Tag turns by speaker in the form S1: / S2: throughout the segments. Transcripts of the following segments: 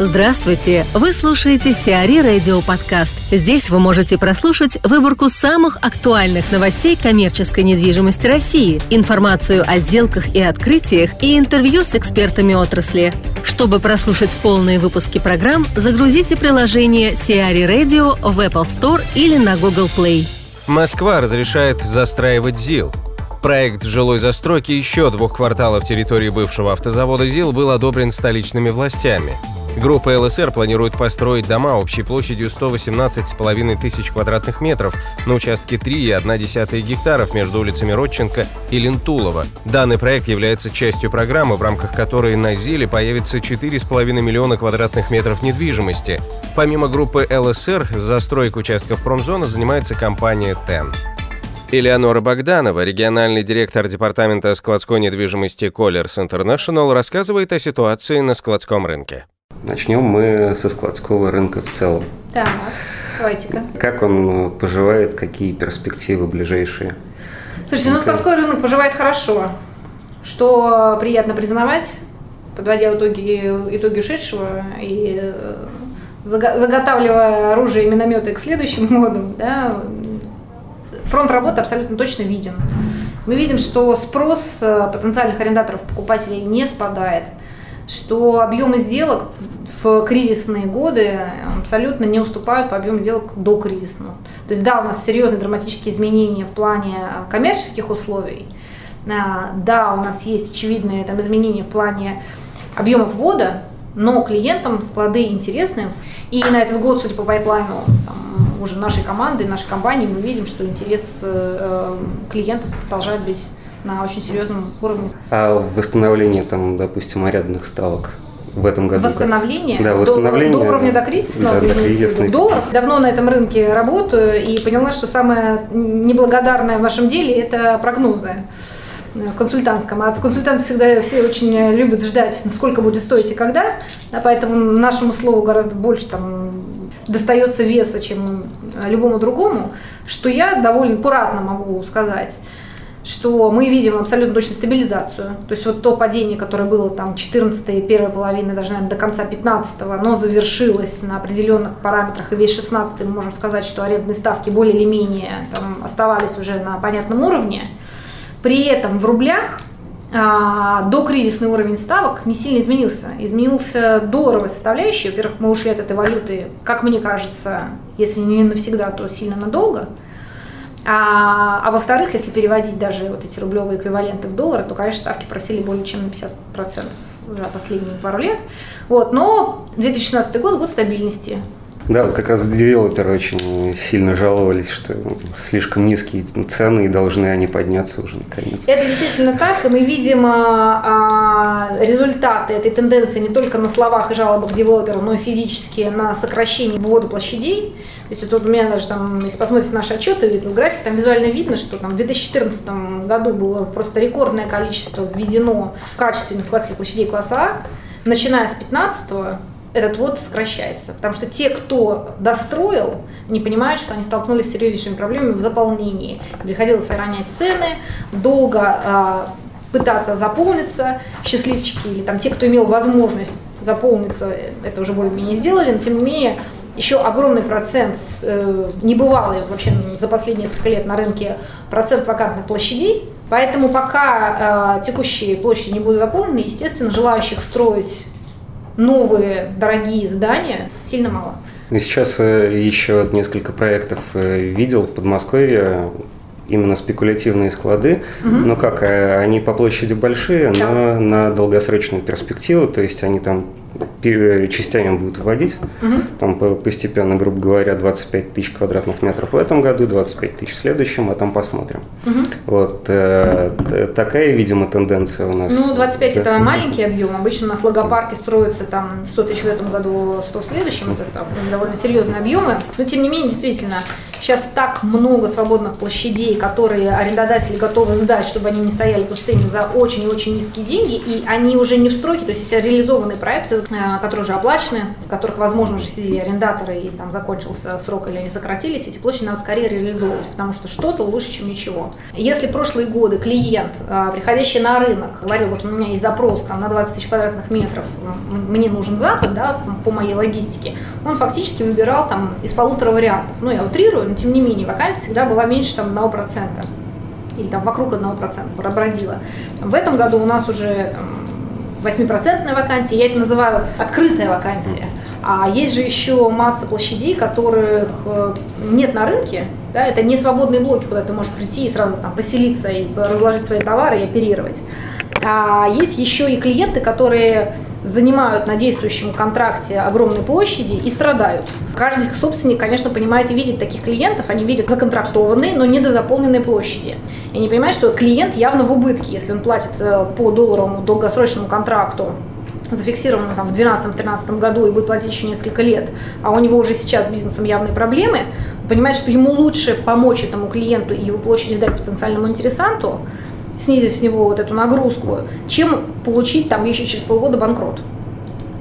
S1: Здравствуйте! Вы слушаете Сиари Радио Подкаст. Здесь вы можете прослушать выборку самых актуальных новостей коммерческой недвижимости России, информацию о сделках и открытиях и интервью с экспертами отрасли. Чтобы прослушать полные выпуски программ, загрузите приложение Сиари Radio в Apple Store или на Google Play.
S2: Москва разрешает застраивать ЗИЛ. Проект жилой застройки еще двух кварталов территории бывшего автозавода ЗИЛ был одобрен столичными властями. Группа ЛСР планирует построить дома общей площадью 118,5 тысяч квадратных метров на участке 3,1 гектаров между улицами Родченко и Лентулова. Данный проект является частью программы, в рамках которой на Зиле появится 4,5 миллиона квадратных метров недвижимости. Помимо группы ЛСР, застройкой участков промзоны занимается компания ТЕН. Элеонора Богданова, региональный директор департамента складской недвижимости Colliers International, рассказывает о ситуации на складском рынке.
S3: Начнем мы со складского рынка в целом.
S4: Так, давайте-ка.
S3: Как он поживает, какие перспективы ближайшие?
S4: Слушайте, ну складской рынок поживает хорошо, что приятно признавать, подводя итоги, итоги ушедшего и э, заготавливая оружие и минометы к следующим годам, да, фронт работы абсолютно точно виден. Мы видим, что спрос э, потенциальных арендаторов, покупателей не спадает, что объемы сделок в кризисные годы абсолютно не уступают по объему сделок до кризисного. То есть да, у нас серьезные драматические изменения в плане коммерческих условий, а, да, у нас есть очевидные там, изменения в плане объема ввода, но клиентам склады интересны. И на этот год, судя по пайплайну там, уже нашей команды, нашей компании, мы видим, что интерес э, клиентов продолжает быть на очень серьезном уровне.
S3: А восстановление, там, допустим, арендных ставок в этом году.
S4: Восстановление?
S3: Да, восстановление.
S4: До, до уровня до кризисного,
S3: да, до
S4: в долларах. Давно на этом рынке работаю и поняла, что самое неблагодарное в нашем деле – это прогнозы в консультантском. А консультанты всегда все очень любят ждать, сколько будет стоить и когда. Да, поэтому нашему слову гораздо больше там достается веса, чем любому другому, что я довольно аккуратно могу сказать что мы видим абсолютно точно стабилизацию. То есть вот то падение, которое было там 14 первой половины, даже, наверное, до конца 15 оно завершилось на определенных параметрах, и весь 16 мы можем сказать, что арендные ставки более или менее там, оставались уже на понятном уровне. При этом в рублях а, до кризисный уровень ставок не сильно изменился. Изменился долларовая составляющая. Во-первых, мы ушли от этой валюты, как мне кажется, если не навсегда, то сильно надолго. А, а во-вторых, если переводить даже вот эти рублевые эквиваленты в доллары, то, конечно, ставки просили более чем на 50% за последние пару лет. Вот, но 2016 год – год стабильности.
S3: Да, вот как раз девелоперы очень сильно жаловались, что слишком низкие цены и должны они подняться уже наконец.
S4: Это действительно так, и мы видим а, а, результаты этой тенденции не только на словах и жалобах девелоперов, но и физически на сокращение ввода площадей. То есть вот у меня даже там, если посмотрите наши отчеты, график, там визуально видно, что там в 2014 году было просто рекордное количество введено качественных складских площадей класса А, начиная с 2015 этот вот сокращается. Потому что те, кто достроил, не понимают, что они столкнулись с серьезнейшими проблемами в заполнении. Приходилось ронять цены, долго э, пытаться заполниться, счастливчики или там те, кто имел возможность заполниться, это уже более-менее сделали, но тем не менее еще огромный процент, э, небывалый вообще за последние несколько лет на рынке процент вакантных площадей. Поэтому пока э, текущие площади не будут заполнены, естественно, желающих строить новые дорогие здания сильно мало.
S3: И сейчас э, еще несколько проектов э, видел в Подмосковье, именно спекулятивные склады, угу. но как, э, они по площади большие, да. но на долгосрочную перспективу, то есть они там частями будут вводить. Угу. Там постепенно, грубо говоря, 25 тысяч квадратных метров в этом году, 25 тысяч в следующем, а там посмотрим. Угу. Вот э, такая, видимо, тенденция у нас.
S4: Ну, 25 это маленький объем. Обычно у нас логопарки строятся там 100 тысяч в этом году, 100 в следующем. Это там, довольно серьезные объемы. Но тем не менее, действительно, сейчас так много свободных площадей, которые арендодатели готовы сдать, чтобы они не стояли пустыми за очень и очень низкие деньги, и они уже не в стройке, то есть эти реализованные проекты, э, которые уже оплачены, в которых, возможно, уже сидели арендаторы, и там закончился срок или они сократились, эти площади надо скорее реализовывать, потому что что-то лучше, чем ничего. Если прошлые годы клиент, э, приходящий на рынок, говорил, вот у меня есть запрос там, на 20 тысяч квадратных метров, мне нужен запад, да, по моей логистике, он фактически выбирал там из полутора вариантов. Ну, я утрирую, но тем не менее, вакансия всегда была меньше там 1%. Или там вокруг 1% пробродила. В этом году у нас уже там, 8% вакансия, я это называю открытая вакансия. А есть же еще масса площадей, которых э, нет на рынке. Да, это не свободные блоки, куда ты можешь прийти и сразу там поселиться и разложить свои товары и оперировать. А есть еще и клиенты, которые занимают на действующем контракте огромные площади и страдают. Каждый собственник, конечно, понимает и видит таких клиентов, они видят законтрактованные, но недозаполненные площади. И они понимают, что клиент явно в убытке, если он платит э, по долларовому долгосрочному контракту зафиксированному там, в 2012-2013 году и будет платить еще несколько лет, а у него уже сейчас с бизнесом явные проблемы, понимает, что ему лучше помочь этому клиенту и его площади сдать потенциальному интересанту, снизив с него вот эту нагрузку, чем получить там еще через полгода банкрот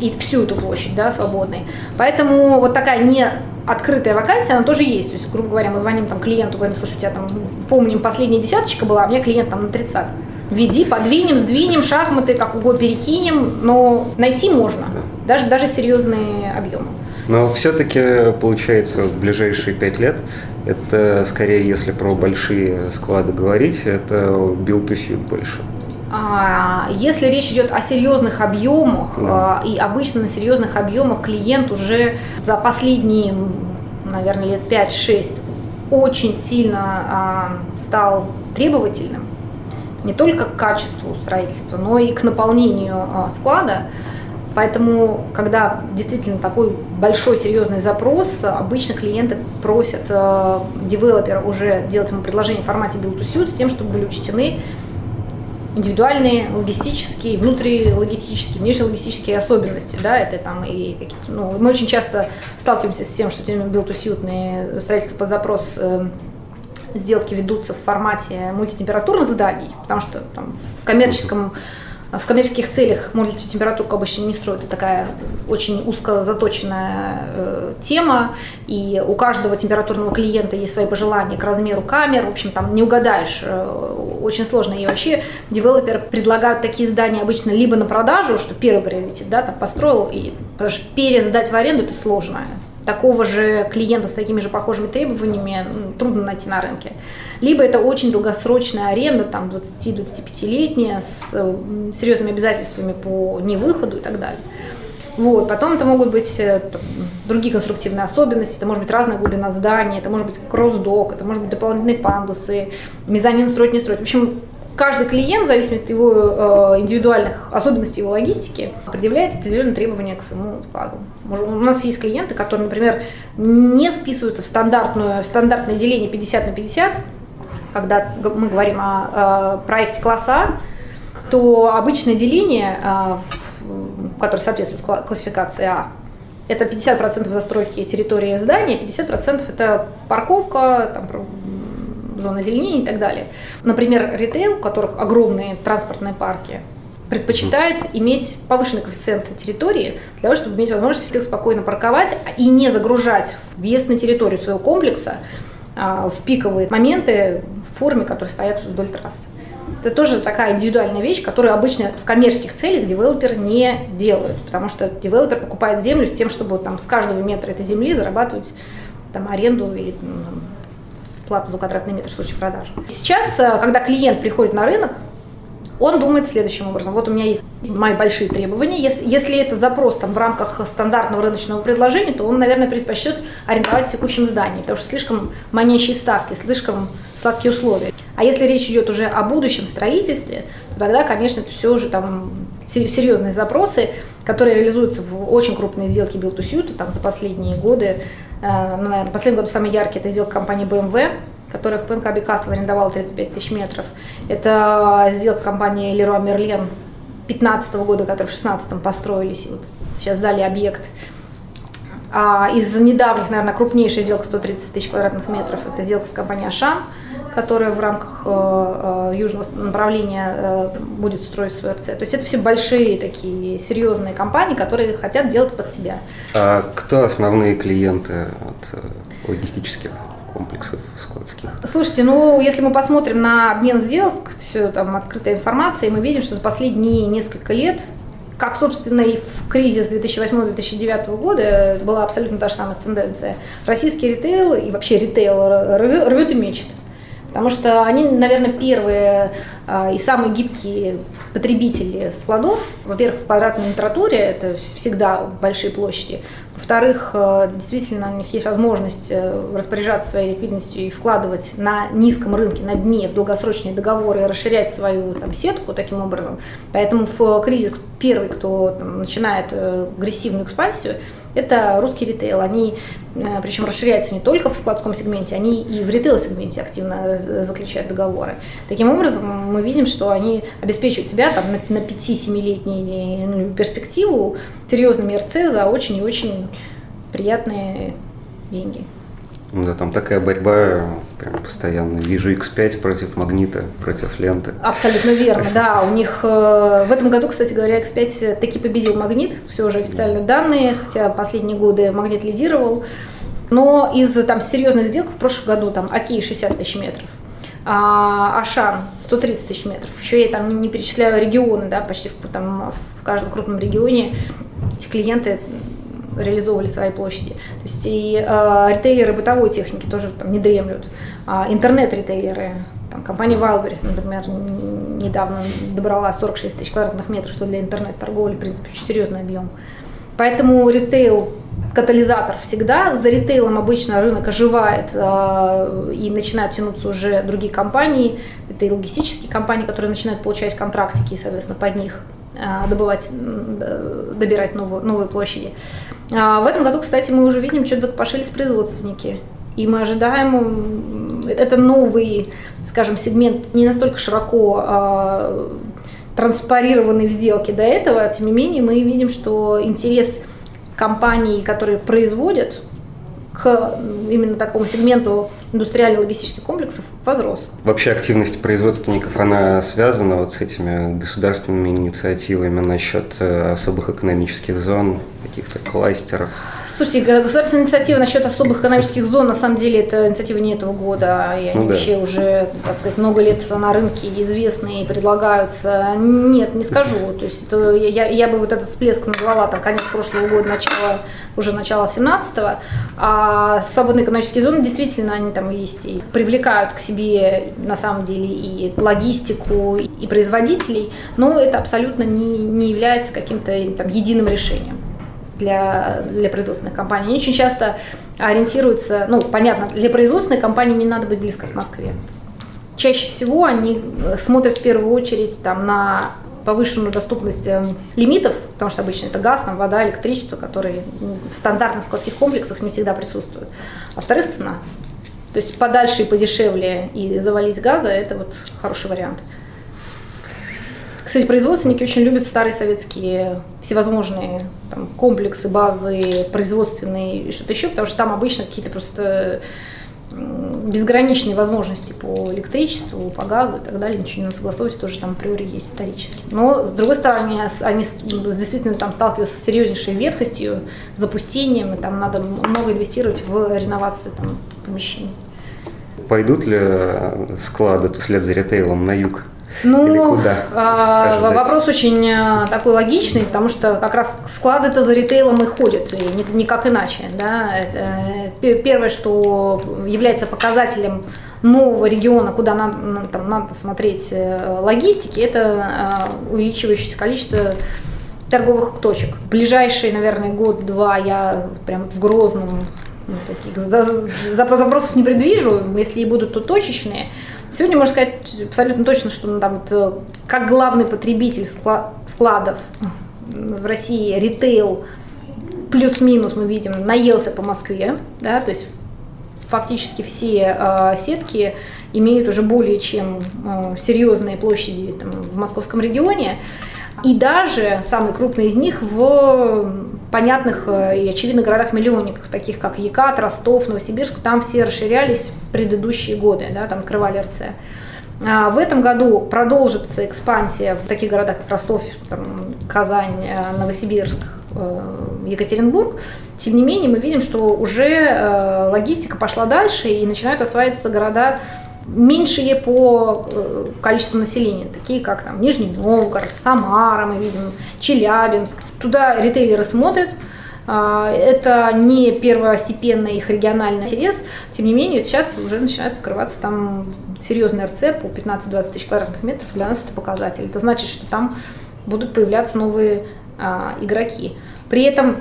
S4: и всю эту площадь, да, свободной. Поэтому вот такая не открытая вакансия, она тоже есть. То есть, грубо говоря, мы звоним там клиенту, говорим, слушай, у тебя там, помним, последняя десяточка была, а у меня клиент там на 30. Веди, подвинем, сдвинем, шахматы, как угодно перекинем, но найти можно, даже, даже серьезные объемы.
S3: Но все-таки, получается, в ближайшие пять лет это скорее, если про большие склады говорить, это build to suit больше.
S4: А, если речь идет о серьезных объемах, да. А, и обычно на серьезных объемах клиент уже за последние, наверное, лет 5-6 очень сильно а, стал требовательным, не только к качеству строительства, но и к наполнению склада. Поэтому, когда действительно такой большой серьезный запрос, обычно клиенты просят э, девелопера уже делать ему предложение в формате build to suit с тем, чтобы были учтены индивидуальные логистические, внутрилогистические, внешнелогистические особенности, да, это там и какие-то, ну, мы очень часто сталкиваемся с тем, что тем build to suit строительство под запрос э, сделки ведутся в формате мультитемпературных зданий, потому что там в коммерческом в коммерческих целях мультитемпературку обычно не строят. Это такая очень узко заточенная э, тема, и у каждого температурного клиента есть свои пожелания к размеру камер. В общем, там не угадаешь, э, очень сложно. И вообще девелоперы предлагают такие здания обычно либо на продажу, что первый приоритет, да, там построил, и, потому что пересдать в аренду это сложно такого же клиента с такими же похожими требованиями трудно найти на рынке. Либо это очень долгосрочная аренда, там 20-25-летняя, с серьезными обязательствами по невыходу и так далее. Вот. Потом это могут быть э, другие конструктивные особенности, это может быть разная глубина здания, это может быть кросс-док, это может быть дополнительные пандусы, мезонин строить, не строить. В общем, каждый клиент, в зависимости от его э, индивидуальных особенностей его логистики, предъявляет определенные требования к своему складу. У нас есть клиенты, которые, например, не вписываются в стандартную, стандартное деление 50 на 50, когда мы говорим о, проекте класса, то обычное деление, э, которое соответствует классификации А, это 50% застройки территории здания, 50% это парковка, там, зона озеленения и так далее. Например, ритейл, у которых огромные транспортные парки, предпочитает иметь повышенный коэффициент территории для того, чтобы иметь возможность спокойно парковать и не загружать въезд на территорию своего комплекса а, в пиковые моменты в форме, которые стоят вдоль трассы. Это тоже такая индивидуальная вещь, которую обычно в коммерческих целях девелопер не делают, потому что девелопер покупает землю с тем, чтобы там, с каждого метра этой земли зарабатывать там, аренду или ну, плату за квадратный метр в случае продажи. Сейчас, э, когда клиент приходит на рынок, он думает следующим образом. Вот у меня есть мои большие требования. Если, если это запрос там, в рамках стандартного рыночного предложения, то он, наверное, предпочтет арендовать в текущем здании, потому что слишком манящие ставки, слишком сладкие условия. А если речь идет уже о будущем строительстве, то тогда, конечно, это все уже там серьезные запросы, которые реализуются в очень крупные сделки build to suit, там за последние годы Э, ну, наверное, последний год самый яркий, это сделка компании BMW, которая в ПНК Бекасово арендовала 35 тысяч метров. Это сделка компании Leroy Merlin 2015 года, которые в 2016 построились, и вот сейчас дали объект. А из недавних, наверное, крупнейшая сделка 130 тысяч квадратных метров – это сделка с компанией «Ашан», которая в рамках э, э, южного направления э, будет строить свой РЦ. То есть это все большие такие серьезные компании, которые хотят делать под себя.
S3: А кто основные клиенты от логистических комплексов складских?
S4: Слушайте, ну если мы посмотрим на обмен сделок, все там открытая информация, мы видим, что за последние несколько лет как, собственно, и в кризис 2008-2009 года была абсолютно та же самая тенденция. Российский ритейл и вообще ритейл рвет и мечет. Потому что они, наверное, первые а, и самые гибкие потребители складов. Во-первых, в квадратной литературе это всегда большие площади. Во-вторых, а, действительно, у них есть возможность э, распоряжаться своей ликвидностью и вкладывать на низком рынке, на дне, в долгосрочные договоры расширять свою там, сетку таким образом. Поэтому в кризис первый, кто там, начинает э, агрессивную экспансию, это русский ритейл. Они, э, причем расширяются не только в складском сегменте, они и в ритейл-сегменте активно э, заключают договоры. Таким образом, мы видим, что они обеспечивают себя там, на, на 5-7-летнюю перспективу серьезными РЦ за очень и очень приятные деньги.
S3: Да, там такая борьба прям постоянно. Вижу X5 против магнита, против ленты.
S4: Абсолютно верно, да. У них э, в этом году, кстати говоря, X5 таки победил магнит. Все уже официальные данные, хотя последние годы магнит лидировал. Но из там серьезных сделок в прошлом году там Аки 60 тысяч метров, а Ашан 130 тысяч метров. Еще я там не, не перечисляю регионы, да, почти в, там, в каждом крупном регионе эти клиенты реализовывали свои площади. То есть и э, ритейлеры бытовой техники тоже там не дремлют. А интернет-ритейлеры, там, компания Wildberries, например, недавно добрала 46 тысяч квадратных метров, что для интернет-торговли, в принципе, очень серьезный объем. Поэтому ритейл катализатор всегда. За ритейлом обычно рынок оживает э, и начинают тянуться уже другие компании. Это и логистические компании, которые начинают получать контрактики и, соответственно, под них добывать, добирать новые, новые площади. А в этом году, кстати, мы уже видим, что-то закопошились производственники. И мы ожидаем, это новый, скажем, сегмент, не настолько широко а, транспарированный в сделке до этого, тем не менее мы видим, что интерес компаний, которые производят, к именно такому сегменту индустриально-логистических комплексов возрос.
S3: Вообще активность производственников, она связана вот с этими государственными инициативами насчет э, особых экономических зон, каких-то кластеров?
S4: Слушайте, государственная инициатива насчет особых экономических зон, на самом деле, это инициатива не этого года, и они ну, вообще да. уже, так сказать, много лет на рынке известны и предлагаются. Нет, не скажу. То есть я, я бы вот этот всплеск назвала там конец прошлого года, начало, уже начало 17-го. А свободные экономические зоны действительно, они там есть и привлекают к себе, на самом деле, и логистику, и производителей, но это абсолютно не, не является каким-то там единым решением для, для производственных компаний. Они очень часто ориентируются, ну, понятно, для производственной компании не надо быть близко к Москве. Чаще всего они э, смотрят в первую очередь там, на повышенную доступность э, лимитов, потому что обычно это газ, там, вода, электричество, которые в стандартных складских комплексах не всегда присутствуют. А во-вторых, цена. То есть подальше и подешевле и завалить газа – это вот хороший вариант. Кстати, производственники очень любят старые советские всевозможные там, комплексы, базы, производственные и что-то еще, потому что там обычно какие-то просто безграничные возможности по электричеству, по газу и так далее, ничего не надо согласовывать, тоже там априори есть исторически. Но, с другой стороны, они действительно там сталкиваются с серьезнейшей ветхостью, запустением, и там надо много инвестировать в реновацию там, помещений.
S3: Пойдут ли склады вслед за ритейлом на юг?
S4: Ну, а, вопрос очень а, такой логичный, потому что как раз склады-то за ритейлом и ходят, и никак иначе. Да? Это первое, что является показателем нового региона, куда надо, там, надо смотреть э, логистики, это а, увеличивающееся количество торговых точек. В ближайший, наверное, год-два я прям в Грозном ну, таких запросов не предвижу, если и будут, то точечные. Сегодня можно сказать абсолютно точно, что там, вот, э, как главный потребитель складов в России, ритейл, плюс-минус мы видим, наелся по Москве, да, то есть фактически все э, сетки имеют уже более чем э, серьезные площади там, в московском регионе, и даже самый крупный из них в понятных и очевидных городах-миллионниках, таких как Екат, Ростов, Новосибирск, там все расширялись в предыдущие годы, да, там открывали РЦ. А в этом году продолжится экспансия в таких городах, как Ростов, там, Казань, Новосибирск, Екатеринбург. Тем не менее, мы видим, что уже логистика пошла дальше и начинают осваиваться города меньшие по э, количеству населения, такие как там Нижний Новгород, Самара, мы видим, Челябинск. Туда ритейлеры смотрят, а, это не первостепенный их региональный интерес, тем не менее сейчас уже начинает скрываться там серьезный РЦ по 15-20 тысяч квадратных метров, для нас это показатель. Это значит, что там будут появляться новые а, игроки. При этом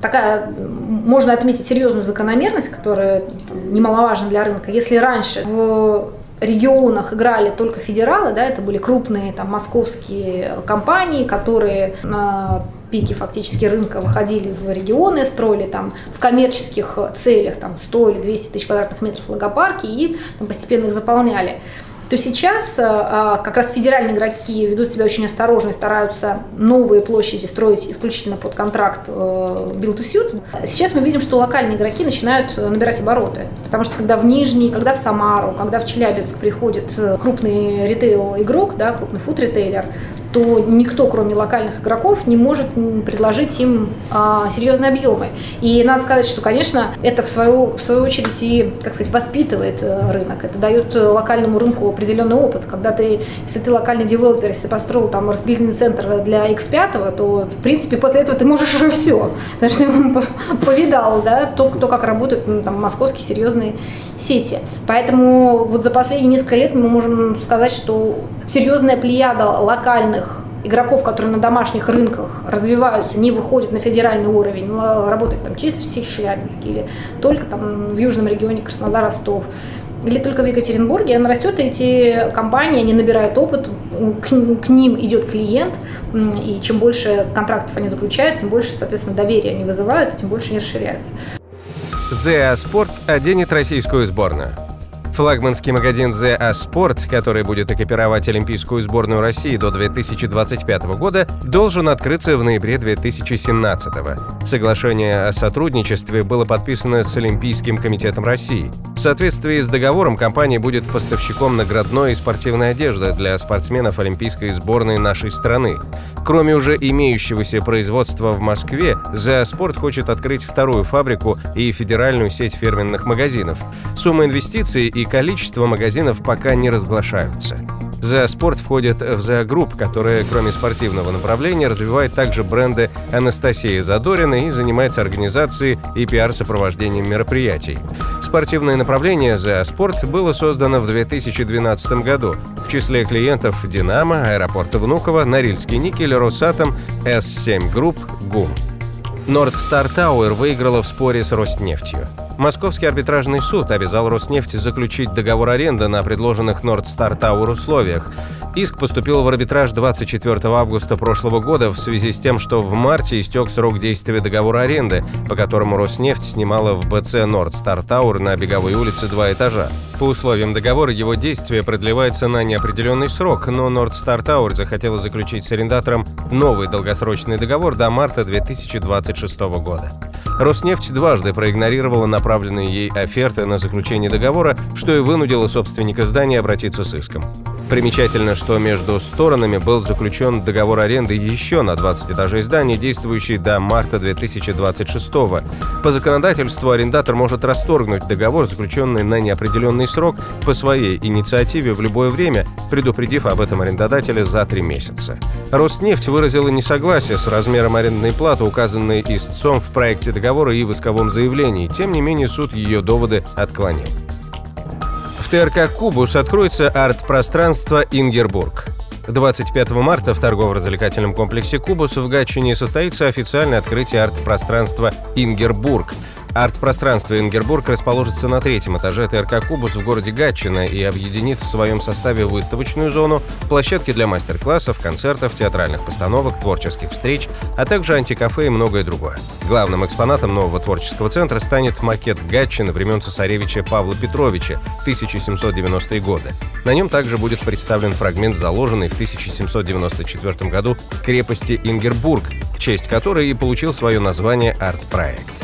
S4: такая, можно отметить серьезную закономерность, которая немаловажна для рынка. Если раньше в регионах играли только федералы, да, это были крупные там московские компании, которые на пике фактически рынка выходили в регионы, строили там в коммерческих целях там 100 или 200 тысяч квадратных метров логопарки и там, постепенно их заполняли то сейчас э, а, как раз федеральные игроки ведут себя очень осторожно и стараются новые площади строить исключительно под контракт э, build to suit. Сейчас мы видим, что локальные игроки начинают набирать обороты, потому что когда в Нижний, когда в Самару, когда в Челябинск приходит э, крупный ритейл-игрок, да, крупный фуд-ритейлер, то никто, кроме локальных игроков, не может предложить им а, серьезные объемы. И надо сказать, что, конечно, это в свою, в свою очередь и, как сказать, воспитывает э, рынок. Это дает локальному рынку определенный опыт. Когда ты, если ты локальный девелопер, если построил там распределительный центр для X5, то, в принципе, после этого ты можешь уже все. Потому что повидал, да, то, то как работают ну, там, московские серьезные сети. Поэтому вот за последние несколько лет мы можем сказать, что серьезная плеяда локальных игроков, которые на домашних рынках развиваются, не выходят на федеральный уровень, работают там чисто в Челябинске или только там в южном регионе Краснодар, Ростов, или только в Екатеринбурге, она растет, и эти компании, они набирают опыт, к, к ним идет клиент, и чем больше контрактов они заключают, тем больше, соответственно, доверия они вызывают, тем больше они расширяются.
S2: ЗА Спорт оденет российскую сборную. Флагманский магазин The A Sport, который будет экипировать Олимпийскую сборную России до 2025 года, должен открыться в ноябре 2017 Соглашение о сотрудничестве было подписано с Олимпийским комитетом России. В соответствии с договором компания будет поставщиком наградной и спортивной одежды для спортсменов Олимпийской сборной нашей страны. Кроме уже имеющегося производства в Москве, The Sport хочет открыть вторую фабрику и федеральную сеть фирменных магазинов. Сумма инвестиций и количество магазинов пока не разглашаются. Sport входит в Group, которая, кроме спортивного направления, развивает также бренды Анастасии Задорина и занимается организацией и пиар-сопровождением мероприятий. Спортивное направление Sport было создано в 2012 году. В числе клиентов «Динамо», «Аэропорт Внуково», «Норильский никель», «Росатом», S7 Group, «ГУМ». Nord Star Tower выиграла в споре с Роснефтью. Московский арбитражный суд обязал Роснефть заключить договор аренды на предложенных Nord Star Tower условиях. Иск поступил в арбитраж 24 августа прошлого года в связи с тем, что в марте истек срок действия договора аренды, по которому Роснефть снимала в БЦ Nord Star Tower на Беговой улице два этажа. По условиям договора его действие продлевается на неопределенный срок, но Nord Star Tower захотела заключить с арендатором новый долгосрочный договор до марта 2026 года. Роснефть дважды проигнорировала направленные ей оферты на заключение договора, что и вынудило собственника здания обратиться с иском. Примечательно, что между сторонами был заключен договор аренды еще на 20 этажей здания, действующий до марта 2026 -го. По законодательству арендатор может расторгнуть договор, заключенный на неопределенный срок, по своей инициативе в любое время, предупредив об этом арендодателя за три месяца. Роснефть выразила несогласие с размером арендной платы, указанной истцом в проекте договора и в исковом заявлении. Тем не менее, суд ее доводы отклонил. ТРК «Кубус» откроется арт-пространство «Ингербург». 25 марта в торгово-развлекательном комплексе «Кубус» в Гатчине состоится официальное открытие арт-пространства «Ингербург», Арт-пространство «Ингербург» расположится на третьем этаже ТРК «Кубус» в городе Гатчино и объединит в своем составе выставочную зону, площадки для мастер-классов, концертов, театральных постановок, творческих встреч, а также антикафе и многое другое. Главным экспонатом нового творческого центра станет макет Гатчины времен цесаревича Павла Петровича 1790-е годы. На нем также будет представлен фрагмент, заложенный в 1794 году крепости Ингербург, в честь которой и получил свое название арт-проект.